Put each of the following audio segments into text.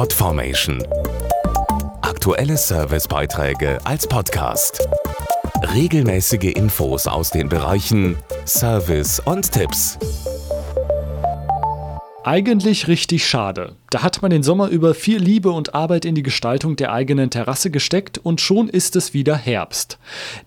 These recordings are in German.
Podformation. Aktuelle Servicebeiträge als Podcast. Regelmäßige Infos aus den Bereichen Service und Tipps. Eigentlich richtig schade. Da hat man den Sommer über viel Liebe und Arbeit in die Gestaltung der eigenen Terrasse gesteckt und schon ist es wieder Herbst.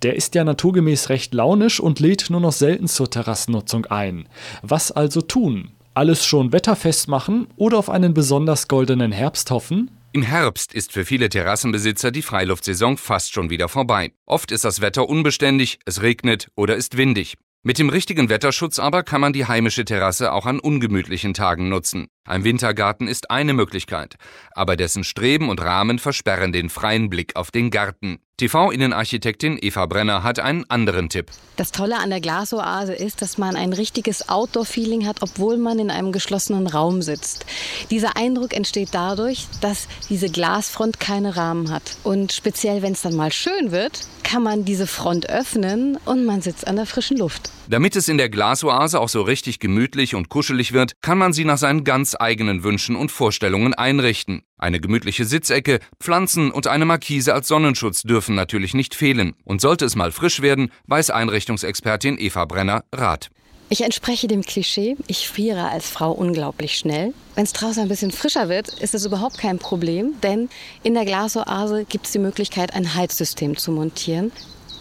Der ist ja naturgemäß recht launisch und lädt nur noch selten zur Terrassennutzung ein. Was also tun? Alles schon wetterfest machen oder auf einen besonders goldenen Herbst hoffen? Im Herbst ist für viele Terrassenbesitzer die Freiluftsaison fast schon wieder vorbei. Oft ist das Wetter unbeständig, es regnet oder ist windig. Mit dem richtigen Wetterschutz aber kann man die heimische Terrasse auch an ungemütlichen Tagen nutzen. Ein Wintergarten ist eine Möglichkeit, aber dessen Streben und Rahmen versperren den freien Blick auf den Garten. TV-Innenarchitektin Eva Brenner hat einen anderen Tipp. Das Tolle an der Glasoase ist, dass man ein richtiges Outdoor-Feeling hat, obwohl man in einem geschlossenen Raum sitzt. Dieser Eindruck entsteht dadurch, dass diese Glasfront keine Rahmen hat. Und speziell, wenn es dann mal schön wird, kann man diese Front öffnen und man sitzt an der frischen Luft. Damit es in der Glasoase auch so richtig gemütlich und kuschelig wird, kann man sie nach seinen ganz eigenen Wünschen und Vorstellungen einrichten. Eine gemütliche Sitzecke, Pflanzen und eine Markise als Sonnenschutz dürfen natürlich nicht fehlen. Und sollte es mal frisch werden, weiß Einrichtungsexpertin Eva Brenner Rat. Ich entspreche dem Klischee, ich friere als Frau unglaublich schnell. Wenn es draußen ein bisschen frischer wird, ist es überhaupt kein Problem, denn in der Glasoase gibt es die Möglichkeit, ein Heizsystem zu montieren.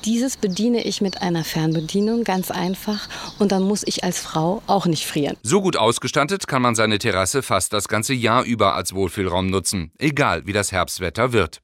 Dieses bediene ich mit einer Fernbedienung ganz einfach und dann muss ich als Frau auch nicht frieren. So gut ausgestattet kann man seine Terrasse fast das ganze Jahr über als Wohlfühlraum nutzen, egal wie das Herbstwetter wird.